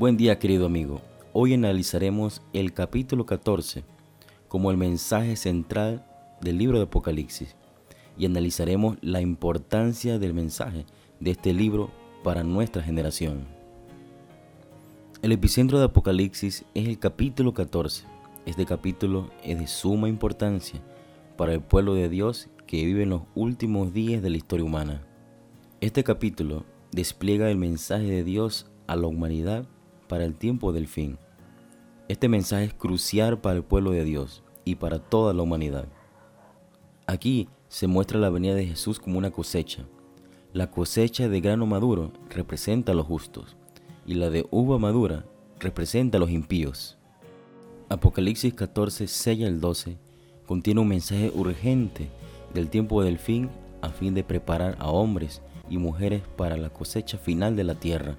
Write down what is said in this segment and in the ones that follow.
Buen día querido amigo. Hoy analizaremos el capítulo 14 como el mensaje central del libro de Apocalipsis y analizaremos la importancia del mensaje de este libro para nuestra generación. El epicentro de Apocalipsis es el capítulo 14. Este capítulo es de suma importancia para el pueblo de Dios que vive en los últimos días de la historia humana. Este capítulo despliega el mensaje de Dios a la humanidad para el tiempo del fin. Este mensaje es crucial para el pueblo de Dios y para toda la humanidad. Aquí se muestra la venida de Jesús como una cosecha. La cosecha de grano maduro representa a los justos y la de uva madura representa a los impíos. Apocalipsis 14, 6 al 12 contiene un mensaje urgente del tiempo del fin a fin de preparar a hombres y mujeres para la cosecha final de la tierra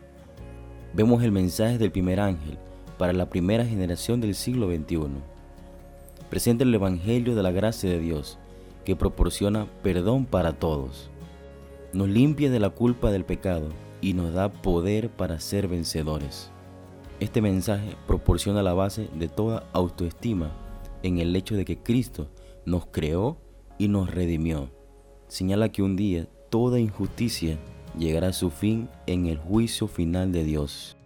vemos el mensaje del primer ángel para la primera generación del siglo XXI. Presenta el Evangelio de la gracia de Dios, que proporciona perdón para todos. Nos limpia de la culpa del pecado y nos da poder para ser vencedores. Este mensaje proporciona la base de toda autoestima en el hecho de que Cristo nos creó y nos redimió. Señala que un día toda injusticia llegará su fin en el juicio final de Dios.